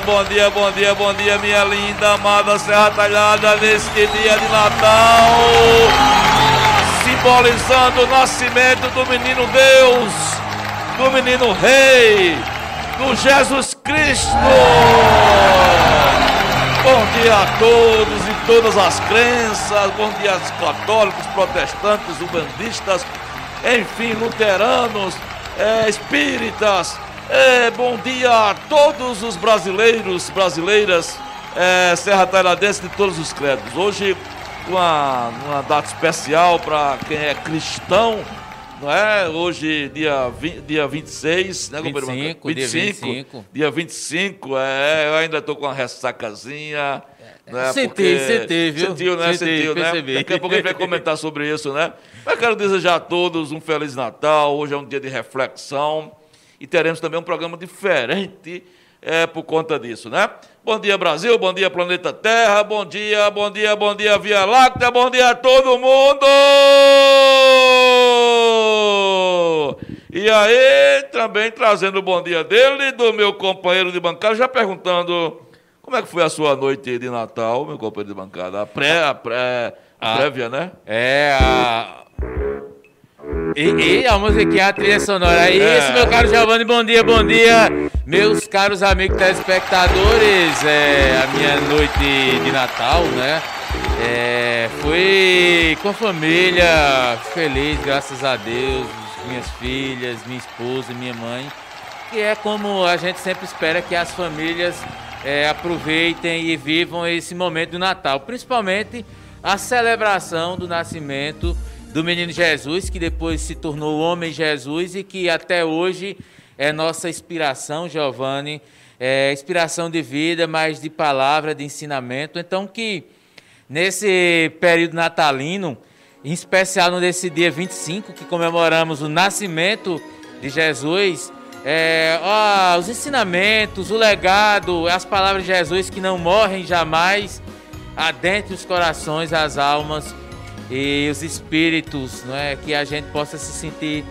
bom dia, bom dia, bom dia, minha linda, amada Serra Talhada, neste dia de Natal, simbolizando o nascimento do menino Deus, do menino Rei, do Jesus Cristo. Bom dia a todos e todas as crenças, bom dia aos católicos, protestantes, umbandistas, enfim, luteranos, é, espíritas. É, bom dia a todos os brasileiros, brasileiras, é, Serra Tailadense de todos os credos. Hoje, uma, uma data especial para quem é cristão, não é? Hoje, dia, 20, dia 26, né, 25, 25, dia 25. Dia 25, é, eu ainda estou com uma ressacazinha. Né, Senti, porque- senti, viu? Sentiu, né? Senti, Sentiu, né? Daqui a pouco a gente vai comentar sobre isso, né? Mas quero desejar a todos um Feliz Natal. Hoje é um dia de reflexão e teremos também um programa diferente é, por conta disso, né? Bom dia, Brasil. Bom dia, Planeta Terra. Bom dia, bom dia, bom dia, Via Láctea. Bom dia a todo mundo! E aí, também trazendo o bom dia dele, do meu companheiro de bancada, já perguntando como é que foi a sua noite de Natal, meu companheiro de bancada? A pré, a pré, a Ah. prévia, né? É a. E, e a musiquinha, a trilha sonora. E É. isso, meu caro Giovanni, bom dia, bom dia. Meus caros amigos telespectadores, é, a minha noite de Natal, né? É, foi com a família, feliz, graças a Deus, minhas filhas, minha esposa, minha mãe. Que é como a gente sempre espera que as famílias é, aproveitem e vivam esse momento do Natal, principalmente a celebração do nascimento do menino Jesus, que depois se tornou o homem Jesus e que até hoje é nossa inspiração, Giovanni, é inspiração de vida, mas de palavra, de ensinamento. Então que nesse período natalino, em especial nesse dia 25, que comemoramos o nascimento de Jesus, é, ó, os ensinamentos, o legado, as palavras de Jesus que não morrem jamais, adentre os corações, as almas e os espíritos, não é? que a gente possa se sentir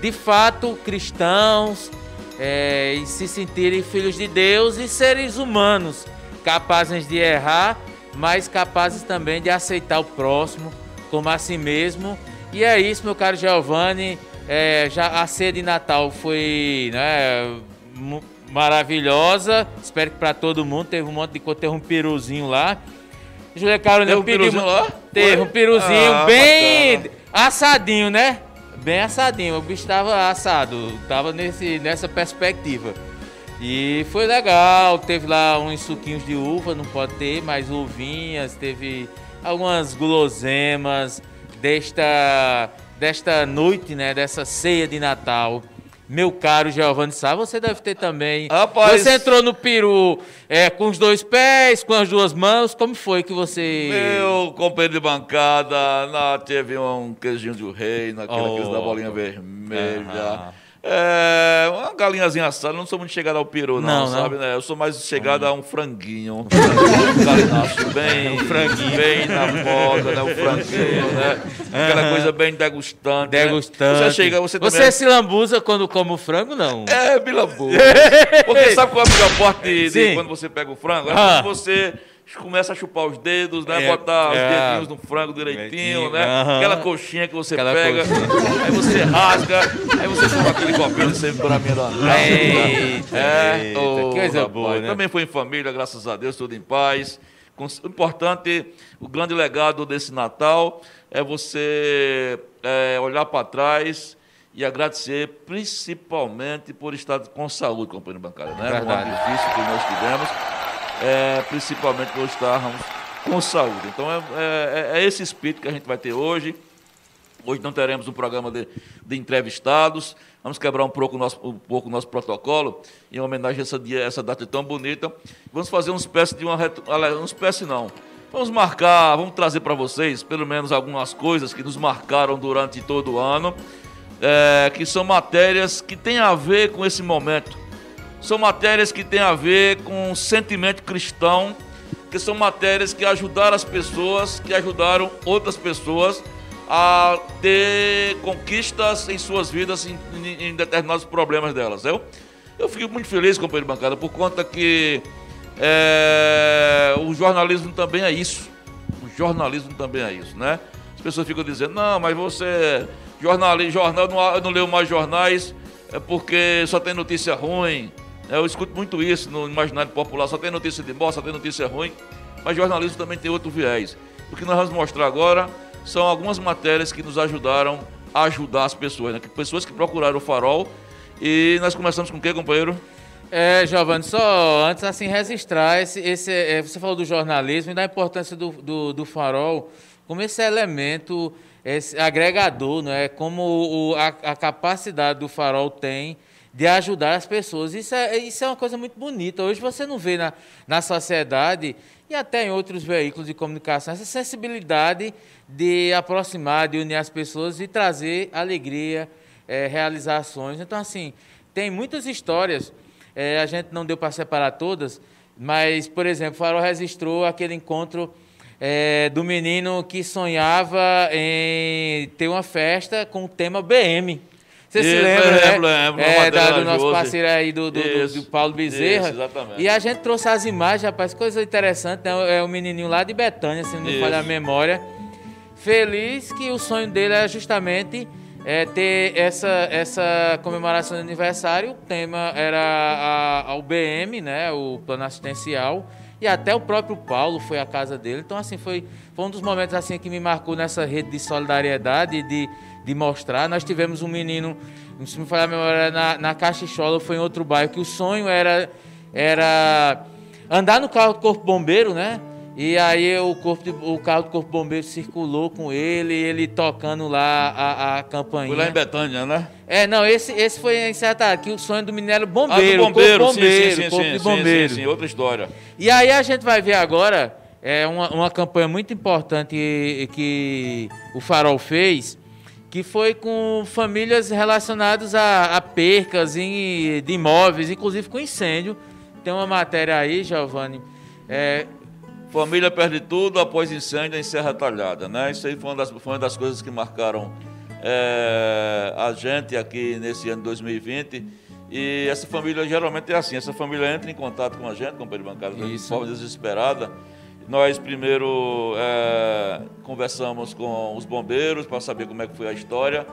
de fato cristãos é, e se sentirem filhos de Deus e seres humanos, capazes de errar, mas capazes também de aceitar o próximo como a si mesmo. E é isso, meu caro Giovanni. É, já a ceia de Natal foi né, maravilhosa. Espero que para todo mundo. Teve um monte de coisa, teve um peruzinho lá. Julia Carolina Teve um pediu. peruzinho lá? Teve um peruzinho Ah, bem bacana. assadinho, né? Bem assadinho. O bicho tava assado. Tava nesse, nessa perspectiva. E foi legal. Teve lá uns suquinhos de uva, não pode ter, mas uvinhas. Teve algumas guloseimas desta, desta noite, né? Dessa ceia de Natal. Meu caro Giovanni Sá, você deve ter também. Rapaz- Você entrou no peru é, com os dois pés, com as duas mãos. Como foi que você. Meu companheiro de bancada, na, teve um queijinho de rei, naquela Oh. da bolinha vermelha. Aham. É, uma galinhazinha assada, eu não sou muito chegado ao peru, não, Não, não. sabe? Né? Eu sou mais chegado a um franguinho. Um bem, Um franguinho. bem na moda, né? O franguinho, né? Aquela Aham. coisa bem degustante. né? Degustante. Você chega, você também... Você se lambuza quando come o frango, não? É, bilambu. Porque sabe qual é a melhor parte de, de quando você pega o frango? É Ah. quando você começa a chupar os dedos, né? É, Botar os é. dedinhos no frango direitinho, né? Aquela coxinha que você Aquela pega, coxinha. aí você rasga, aí você toma aquele copinho de sempre pra mim Eita, É, eita, ô, que coisa rapaz, boa, né? Também foi em família, graças a Deus, tudo em paz. O importante, o grande legado desse Natal é você é, olhar para trás e agradecer, principalmente por estar com saúde, companheiro bancário, né? Um ano Verdade. difícil que nós tivemos, é, principalmente por estarmos com saúde. Então, é, é- é esse espírito que a gente vai ter hoje. Hoje não teremos um programa de, de entrevistados. Vamos quebrar um pouco o nosso, um pouco nosso protocolo em homenagem a essa, dia, essa data tão bonita. Vamos fazer uma espécie de uma. Uma espécie não. Vamos marcar, vamos trazer para vocês pelo menos algumas coisas que nos marcaram durante todo o ano, é, que são matérias que têm a ver com esse momento. São matérias que têm a ver com sentimento cristão, que são matérias que ajudaram as pessoas, que ajudaram outras pessoas a ter conquistas em suas vidas em, em, determinados problemas delas. Eu, eu fico muito feliz, companheiro de bancada, por conta que é, o jornalismo também é isso. O jornalismo também é isso, né? As pessoas ficam dizendo, não, mas você, jornal, jornal não, eu não leio mais jornais é porque só tem notícia ruim. Eu escuto muito isso no imaginário popular, só tem notícia de morte, só tem notícia ruim. Mas jornalismo também tem outro viés. O que nós vamos mostrar agora são algumas matérias que nos ajudaram a ajudar as pessoas, né? Pessoas que procuraram o farol. E nós começamos com o quê, companheiro? É, Giovanni, só antes assim registrar, esse, esse, é, você falou do jornalismo e da importância do, do, do farol como esse elemento esse agregador, não é? como o, a, a, capacidade do farol tem de ajudar as pessoas. Isso é, isso é uma coisa muito bonita. Hoje você não vê na, na sociedade e até em outros veículos de comunicação essa sensibilidade de aproximar, de unir as pessoas e trazer alegria, é, realizações. Então, assim, tem muitas histórias é, a gente não deu para separar todas, mas, por exemplo, o Farol registrou aquele encontro é, do menino que sonhava em ter uma festa com o tema BM. Você se lembra, né? Lembro, lembro. É, da, do nosso parceiro aí, do, do, do, do Paulo Bezerra. Isso, exatamente. E a gente trouxe as imagens, rapaz, coisa interessante, né? É o menininho lá de Betânia, se não me falha a memória. Feliz que o sonho dele era justamente é, ter essa, essa comemoração de aniversário. O tema era a, a UBM, né, o plano assistencial. E até o próprio Paulo foi à casa dele. Então, assim, foi, foi um dos momentos assim que me marcou nessa rede de solidariedade, de, de mostrar. Nós tivemos um menino, se me falar a memória, na, na Caxichola, foi em outro bairro, que o sonho era, era andar no carro do Corpo Bombeiro, né? E aí o, corpo de, o carro do Corpo Bombeiro circulou com ele, ele tocando lá a, a campainha. Foi lá em Betânia, né? É, não, esse, esse foi em Serra aqui o sonho do Minério Bombeiro. Ah, do bombeiro, corpo bombeiro, sim, sim, corpo sim, de bombeiro. Sim, sim, sim, outra história. E aí a gente vai ver agora é, uma, uma campanha muito importante que, que o Farol fez, que foi com famílias relacionadas a, a percas em, de imóveis, inclusive com incêndio. Tem uma matéria aí, Giovanni, é, Família perde tudo após incêndio em Serra Talhada, né? Isso aí foi uma das, foi uma das coisas que marcaram é, a gente aqui nesse ano 2020. E essa família geralmente é assim, essa família entra em contato com a gente, com o Bancada, de forma desesperada. Nós primeiro é, conversamos com os bombeiros para saber como é que foi a história.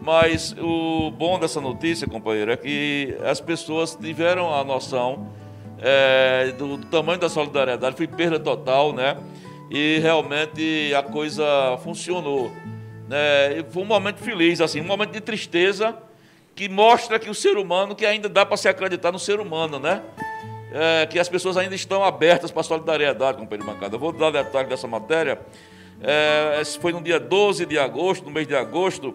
Mas o bom dessa notícia, companheiro, é que as pessoas tiveram a noção é, do, do, tamanho da solidariedade, foi perda total, né? E realmente a coisa funcionou. Né? E foi um momento feliz, assim, um momento de tristeza que mostra que o ser humano, que ainda dá para se acreditar no ser humano, né? É, que as pessoas ainda estão abertas para a solidariedade, companheiro. Eu vou dar detalhe dessa matéria. É, foi no dia 12 de agosto, no mês de agosto,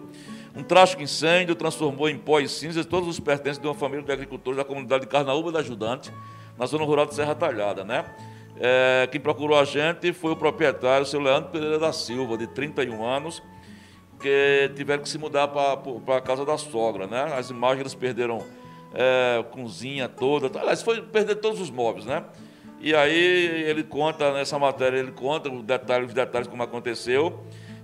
um trágico incêndio transformou em pó e cinzas todos os pertences de uma família de agricultores da comunidade de Carnaúba da Ajudante, na zona rural de Serra Talhada, né? É, quem procurou a gente foi o proprietário, o seu Leandro Pereira da Silva, de 31 anos, que tiveram que se mudar para a casa da sogra, né? As imagens eles perderam é, cozinha toda, aliás, foi perder todos os móveis, né? E aí ele conta nessa matéria, ele conta os detalhes, os detalhes como aconteceu.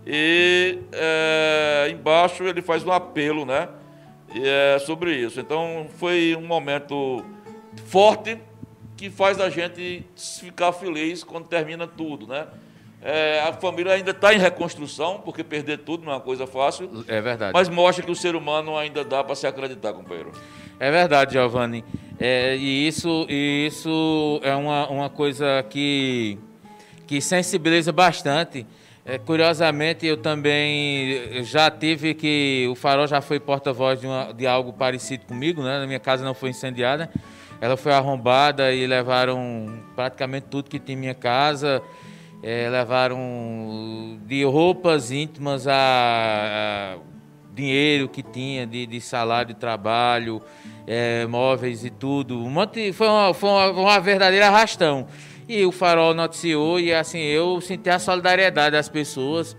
E é, embaixo ele faz um apelo, né? É, sobre isso. Então foi um momento forte que faz a gente ficar feliz quando termina tudo, né? É, a família ainda está em reconstrução, porque perder tudo não é uma coisa fácil. É verdade. Mas mostra que o ser humano ainda dá para se acreditar, companheiro. É verdade, Giovanni. É, e isso, e isso é uma, uma coisa que, que sensibiliza bastante. É, curiosamente, eu também já tive que. O Farol já foi porta-voz de, de algo parecido comigo, né? Na minha casa não foi incendiada. Ela foi arrombada e levaram praticamente tudo que tinha em minha casa. É, levaram de roupas íntimas a, a dinheiro que tinha de, de salário de trabalho, é, móveis e tudo. Um monte, foi, uma, foi uma, uma verdadeira arrastão. E o Farol noticiou e assim, eu senti a solidariedade das pessoas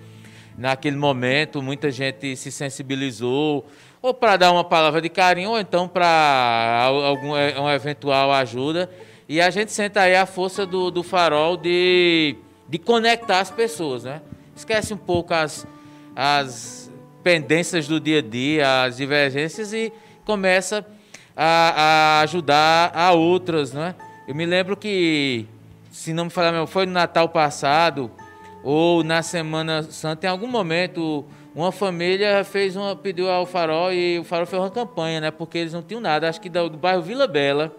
naquele momento, muita gente se sensibilizou, ou para dar uma palavra de carinho, ou então para algum é, uma eventual ajuda. E a gente sente aí a força do, do farol de, de conectar as pessoas, né? Esquece um pouco as, as pendências do dia a dia, as divergências e começa a, a ajudar a outras, né? Eu me lembro que, se não me falar, foi no Natal passado ou na Semana Santa, em algum momento uma família fez uma pediu ao Farol e o Farol fez uma campanha, né? Porque eles não tinham nada, acho que do, do bairro Vila Bela,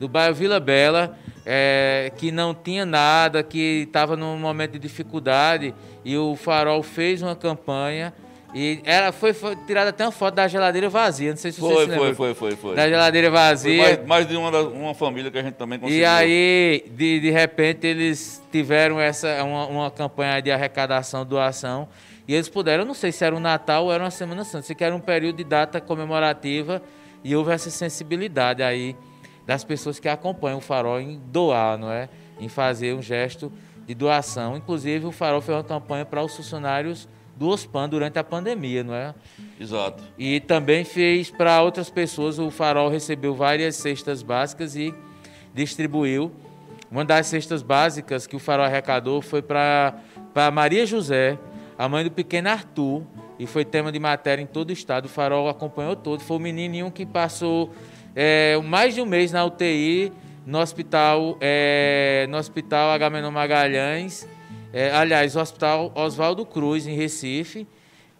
do bairro Vila Bela, é, que não tinha nada, que estava num momento de dificuldade e o Farol fez uma campanha e ela foi, foi, tirada até uma foto da geladeira vazia. Não sei se foi, você se Foi, foi, foi, foi. Da geladeira vazia. Mais, mais, de uma, uma família que a gente também conseguiu. E aí, de, de repente, eles tiveram essa uma, uma campanha de arrecadação, doação. E eles puderam, eu não sei se era um Natal ou era uma Semana Santa, se era um período de data comemorativa e houve essa sensibilidade aí das pessoas que acompanham o Farol em doar, não é? Em fazer um gesto de doação. Inclusive, o Farol fez uma campanha para os funcionários do OSPAN durante a pandemia, não é? Exato. E também fez para outras pessoas, o Farol recebeu várias cestas básicas e distribuiu. Uma das cestas básicas que o Farol arrecadou foi para Maria José, a mãe do pequeno Arthur, e foi tema de matéria em todo o estado. O Farol acompanhou todo. Foi o menininho que passou é, mais de um mês na UTI, no hospital, é, no hospital Agamenon Magalhães, é, aliás, o Hospital Oswaldo Cruz, em Recife,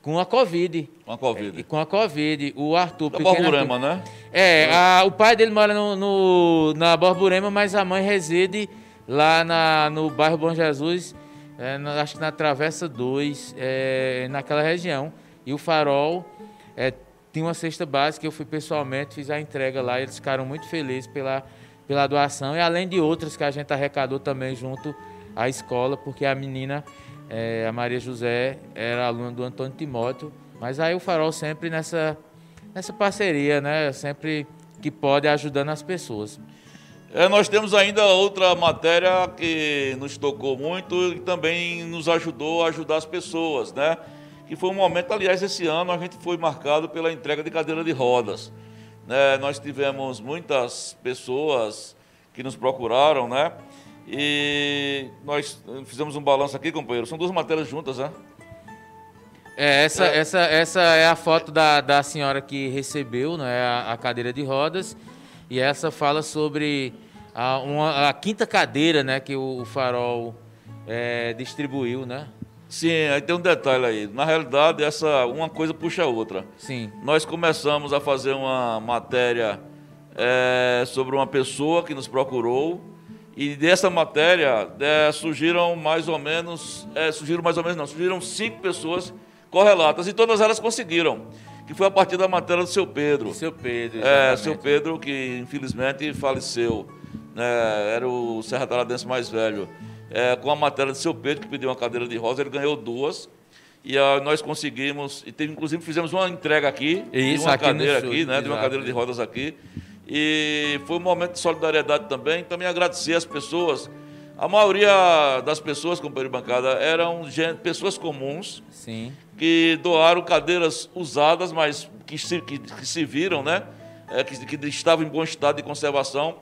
com a Covid. Com a Covid. É, com a Covid. O Arthur... Da Borborema, né? É, a, o pai dele mora no, no, na Borborema, mas a mãe reside lá na, no bairro Bom Jesus, é, na, acho que na Travessa 2, é, naquela região. E o Farol é, tinha uma cesta básica, eu fui pessoalmente, fiz a entrega lá, eles ficaram muito felizes pela, pela doação, e além de outras que a gente arrecadou também junto a escola, porque a menina, é, a Maria José, era aluna do Antônio Timóteo. Mas aí o Farol sempre nessa, nessa parceria, né? Sempre que pode ajudando as pessoas. É, nós temos ainda outra matéria que nos tocou muito e também nos ajudou a ajudar as pessoas, né? Que foi um momento, aliás, esse ano a gente foi marcado pela entrega de cadeira de rodas. Né? Nós tivemos muitas pessoas que nos procuraram, né? E nós fizemos um balanço aqui, companheiro. São duas matérias juntas, né? É, essa, é. Essa, essa é a foto da, da senhora que recebeu né, a, a cadeira de rodas. E essa fala sobre a, uma, a quinta cadeira né, que o, o Farol é, distribuiu, né? Sim, aí tem um detalhe aí. Na realidade, essa uma coisa puxa a outra. Sim. Nós começamos a fazer uma matéria é, sobre uma pessoa que nos procurou e dessa matéria é, surgiram mais ou menos, é, surgiram mais ou menos não, surgiram cinco pessoas correlatas e todas elas conseguiram. Que foi a partir da matéria do seu Pedro. Seu Pedro, exatamente. É, seu Pedro, que infelizmente faleceu. Né, era o Serra Taradense mais velho. É, com a matéria do seu Pedro, que pediu uma cadeira de rosa, ele ganhou duas. E uh, nós conseguimos, e teve, inclusive fizemos uma entrega aqui, Isso, de uma aqui cadeira aqui, né, de uma cadeira de rodas aqui. E foi um momento de solidariedade também. Também agradecer as pessoas. A maioria das pessoas, companheiro de bancada, eram gente, pessoas comuns Sim. que doaram cadeiras usadas, mas que se, que, que se viram, né? É, que, que estavam em bom estado de conservação.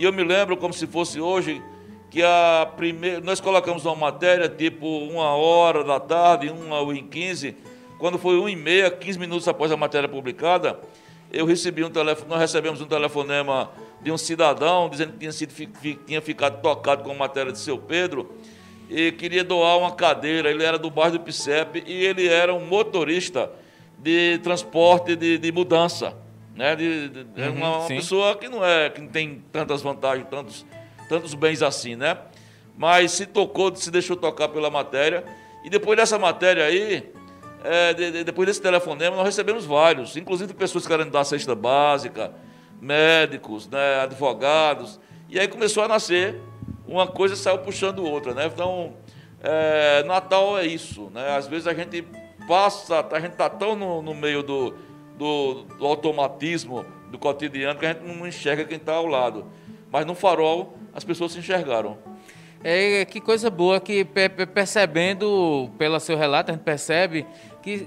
E eu me lembro como se fosse hoje que a primeira, nós colocamos uma matéria tipo uma hora da tarde, uma e quinze, quando foi uma e meia, quinze minutos após a matéria publicada, eu recebi um telefone, nós recebemos um telefonema de um cidadão dizendo que tinha, sido, tinha ficado tocado com a matéria de seu Pedro e queria doar uma cadeira. Ele era do bairro do Picepe e ele era um motorista de transporte de, de mudança. Né? De, de, uhum, uma, uma pessoa que não, é, que não tem tantas vantagens, tantos, tantos bens assim, né? Mas se tocou, se deixou tocar pela matéria. E depois dessa matéria aí, é, de, de, depois desse telefonema, nós recebemos vários, inclusive pessoas que querem dar cesta básica, médicos, né, advogados. E aí começou a nascer, uma coisa saiu puxando outra. Né? Então, é, Natal é isso. Né? Às vezes a gente passa, a gente está tão no, no meio do, do, do, automatismo do cotidiano que a gente não enxerga quem está ao lado. Mas no farol as pessoas se enxergaram. É, que coisa boa que percebendo pelo seu relato, a gente percebe que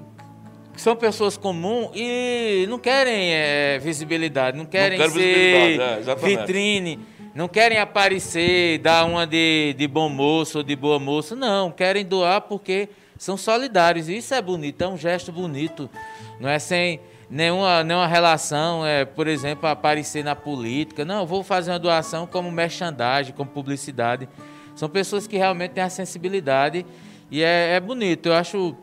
são pessoas comuns e não querem é, visibilidade, não querem não ser é, vitrine, não querem aparecer, dar uma de, de bom moço ou de boa moça, não, querem doar porque são solidários. E isso é bonito, é um gesto bonito, não é sem nenhuma, nenhuma relação, é, por exemplo, aparecer na política. Não, vou fazer uma doação como merchandising, como publicidade. São pessoas que realmente têm a sensibilidade e é, é bonito. Eu acho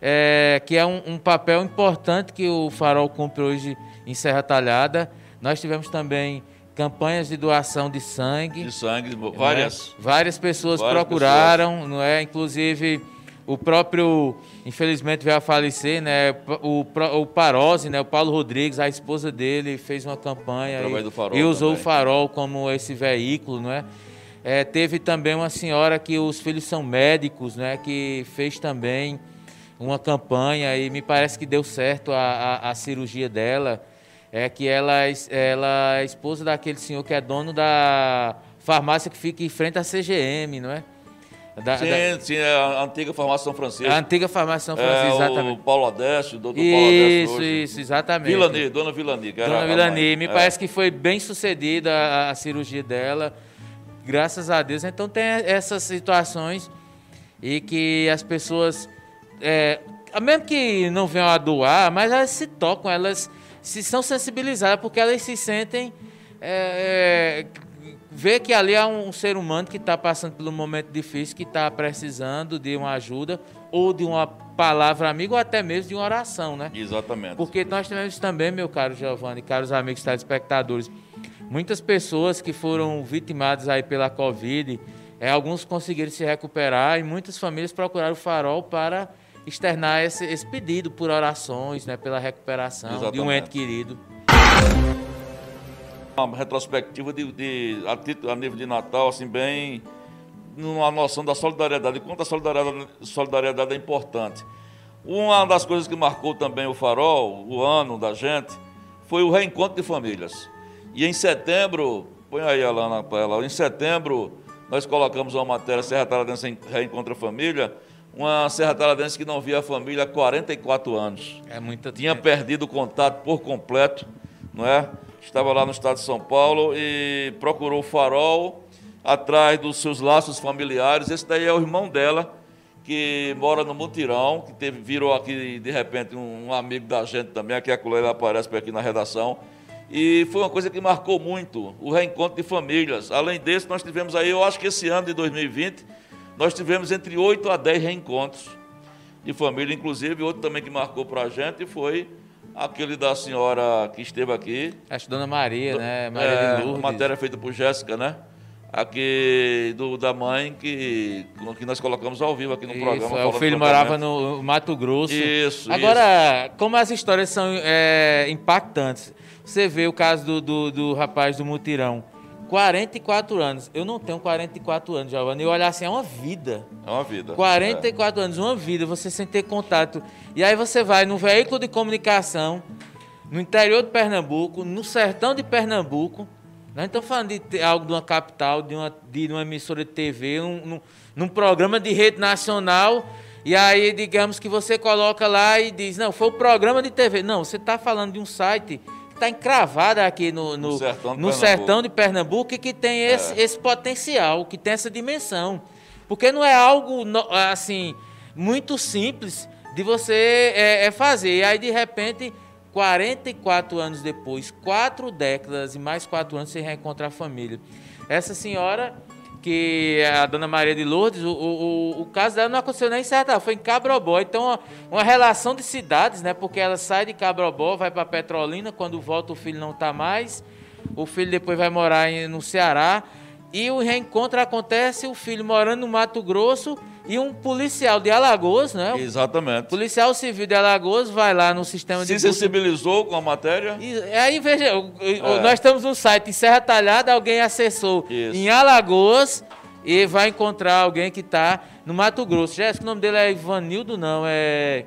é, que é um, um, papel importante que o Farol cumpre hoje em Serra Talhada. Nós tivemos também campanhas de doação de sangue. De sangue, várias. Né? Várias pessoas várias procuraram, pessoas. não é? Inclusive o próprio, infelizmente veio a falecer, né? O, o Parose, né? O Paulo Rodrigues, a esposa dele, fez uma campanha e, e, usou também. o farol como esse veículo, não é? é? Teve também uma senhora que os filhos são médicos, né? Que fez também uma campanha e me parece que deu certo a, a, a cirurgia dela. É que ela, ela é esposa daquele senhor que é dono da farmácia que fica em frente à CGM, não é? Da, sim, da... sim, é a antiga farmácia São Francisco. A antiga farmácia São Francisco, é, exatamente. O Paulo Adeste, o doutor isso, Paulo Adeste. Isso, isso, exatamente. Vilani, dona Vilani. Dona Vilani, me é. parece que foi bem sucedida a, a cirurgia dela, graças a Deus. Então tem essas situações e que as pessoas é, mesmo que não venham a doar, mas elas se tocam, elas se são sensibilizadas, porque elas se sentem. É, é, vê que ali há um, ser humano que está passando por um momento difícil, que está precisando de uma ajuda, ou de uma palavra amiga, ou até mesmo de uma oração, né? Exatamente. Porque nós tivemos também, meu caro Giovanni, caros amigos telespectadores, muitas pessoas que foram vitimadas aí pela Covid, é, alguns conseguiram se recuperar e muitas famílias procuraram o farol para externar esse, esse pedido por orações, né, pela recuperação Exatamente. de um ente querido. Uma retrospectiva de, de a, a nível de Natal, assim, bem numa noção da solidariedade, quanto a solidariedade, solidariedade é importante. Uma das coisas que marcou também o farol, o ano da gente, foi o reencontro de famílias. E em setembro, põe aí a na tela, em setembro nós colocamos uma matéria Serra Taradense Reencontra Família, uma Serra Taladense que não via a família há 44 anos. É muita Tinha perdido o contato por completo, não é? Estava lá no estado de São Paulo e procurou o farol atrás dos seus laços familiares. Esse daí é o irmão dela, que mora no Mutirão, que teve, virou aqui de repente um, um amigo da gente também, aqui a colega aparece por aqui na redação. E foi uma coisa que marcou muito, o reencontro de famílias. Além desse, nós tivemos aí, eu acho que esse ano de 2020, nós tivemos entre 8 a 10 reencontros de família, inclusive outro também que marcou para a gente foi aquele da senhora que esteve aqui. Acho Dona Maria, né? Maria é, de Lourdes. matéria feita por Jéssica, né? Aqui do, da mãe que, que nós colocamos ao vivo aqui no isso, programa. É, o filho morava no Mato Grosso. Isso. Agora, isso. como as histórias são é, impactantes, você vê o caso do, do, do rapaz do mutirão 44 anos. Eu não tenho 44 anos, Giovanni. E olhar assim, é uma vida. É uma vida. 44 é. anos, uma vida, você sem ter contato. E aí você vai no veículo de comunicação, no interior de Pernambuco, no sertão de Pernambuco. Nós estamos falando de algo de uma capital, de uma, de uma emissora de TV, um, num programa de rede nacional. E aí, digamos que você coloca lá e diz: não, foi o programa de TV. Não, você está falando de um site está encravada aqui no, no, no, sertão, de no sertão, de Pernambuco e que tem esse, é. esse potencial, que tem essa dimensão. Porque não é algo assim muito simples de você é, é fazer. E aí, de repente, 44 anos depois, quatro décadas e mais quatro anos, você reencontra a família. Essa senhora que a dona Maria de Lourdes, o, o, o caso dela não aconteceu nem em Serra foi em Cabrobó. Então, uma relação de cidades, né? Porque ela sai de Cabrobó, vai para Petrolina, quando volta o filho não está mais, o filho depois vai morar no Ceará, e o reencontro acontece, o filho morando no Mato Grosso, e um policial de Alagoas, né? Exatamente. Policial civil de Alagoas vai lá no sistema Se de. Se sensibilizou com a matéria? E, aí, veja, é. nós estamos no site em Serra Talhada, alguém acessou Isso. em Alagoas e vai encontrar alguém que está no Mato Grosso. Jéssica, o nome dele é Ivanildo, não, é.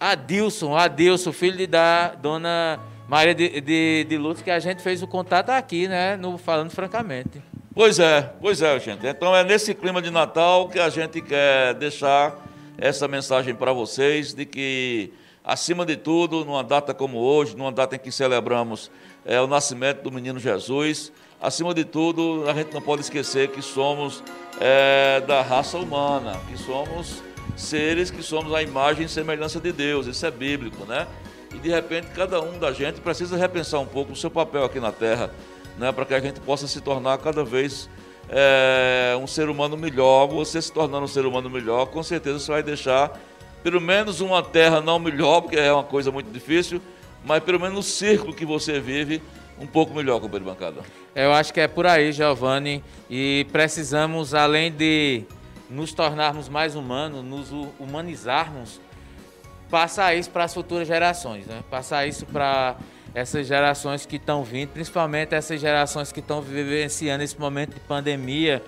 Adilson, Adilson, filho de da dona Maria de, de, de Lutz, que a gente fez o contato aqui, né? No, falando francamente. Pois é, pois é, gente. Então é nesse clima de Natal que a gente quer deixar essa mensagem para vocês de que, acima de tudo, numa data como hoje, numa data em que celebramos é, o nascimento do menino Jesus, acima de tudo, a gente não pode esquecer que somos é, da raça humana, que somos seres que somos a imagem e semelhança de Deus. Isso é bíblico, né? E de repente cada um da gente precisa repensar um pouco o seu papel aqui na Terra né, para que a gente possa se tornar cada vez é, um ser humano melhor. Você se tornando um ser humano melhor, com certeza você vai deixar pelo menos uma terra não melhor, porque é uma coisa muito difícil, mas pelo menos o círculo que você vive um pouco melhor, companheiro bancada. Eu acho que é por aí, Giovanni, e precisamos, além de nos tornarmos mais humanos, nos humanizarmos, passar isso para as futuras gerações, né? Passar isso para essas gerações que estão vindo, principalmente essas gerações que estão vivenciando esse momento de pandemia.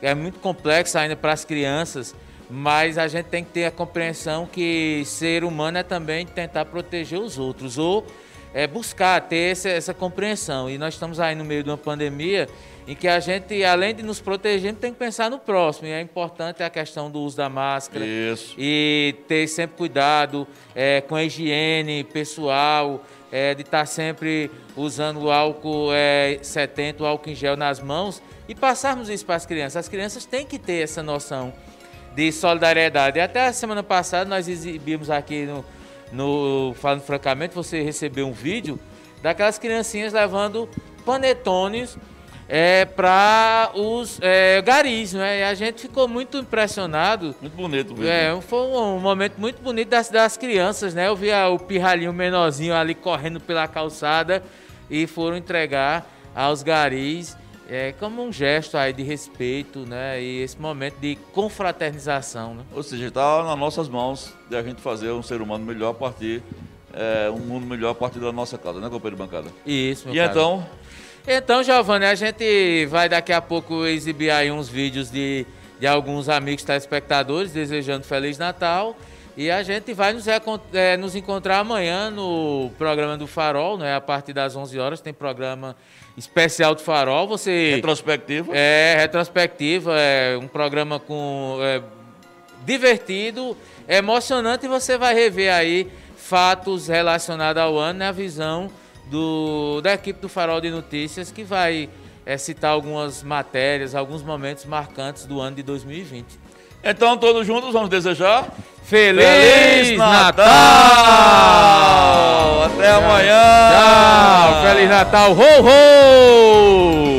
É muito complexo ainda para as crianças, mas a gente tem que ter a compreensão que ser humano é também tentar proteger os outros, ou é buscar ter essa, essa compreensão. E nós estamos aí no meio de uma pandemia em que a gente, além de nos proteger, tem que pensar no próximo. E é importante a questão do uso da máscara. Isso. E ter sempre cuidado é, com a higiene pessoal, é, de estar tá sempre usando o álcool é, 70, o álcool em gel nas mãos e passarmos isso para as crianças. As crianças têm que ter essa noção de solidariedade. Até a semana passada nós exibimos aqui no, no Falando Francamente, você recebeu um vídeo daquelas criancinhas levando panetones é, para os é, garis, né? E a gente ficou muito impressionado. Muito bonito, mesmo. É, foi um, um, momento muito bonito das, das crianças, né? Eu vi o pirralhinho menorzinho ali correndo pela calçada e foram entregar aos garis é, como um gesto aí de respeito, né? E esse momento de confraternização, né? Ou seja, está nas nossas mãos de a gente fazer um ser humano melhor a partir, é, um mundo melhor a partir da nossa casa, né, companheiro bancada? Isso, meu E então, então, Giovanni, a gente vai daqui a pouco exibir aí uns vídeos de, de alguns amigos telespectadores desejando Feliz Natal. E a gente vai nos, é, nos encontrar amanhã no programa do Farol, né? A partir das 11 horas tem programa especial do Farol. Você retrospectiva. É, retrospectiva, é um programa com é, divertido, emocionante e você vai rever aí fatos relacionados ao ano, né? visão do, da equipe do Farol de Notícias, que vai é, citar algumas matérias, alguns momentos marcantes do ano de 2020. Então, todos juntos, vamos desejar Feliz, Feliz Natal! Natal! Até amanhã! Tchau! Feliz Natal! Ho, ho!